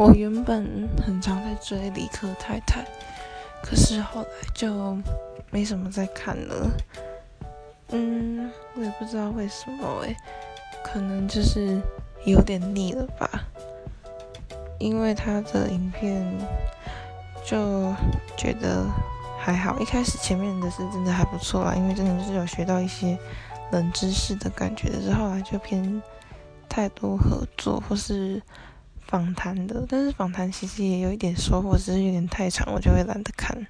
我原本很常在追理科太太，可是后来就没什么在看了。嗯，我也不知道为什么诶，可能就是有点腻了吧。因为他的影片就觉得还好，一开始前面的是真的还不错啊，因为真的是有学到一些冷知识的感觉的，是后来就偏太多合作或是。访谈的，但是访谈其实也有一点收获，只是有点太长，我就会懒得看。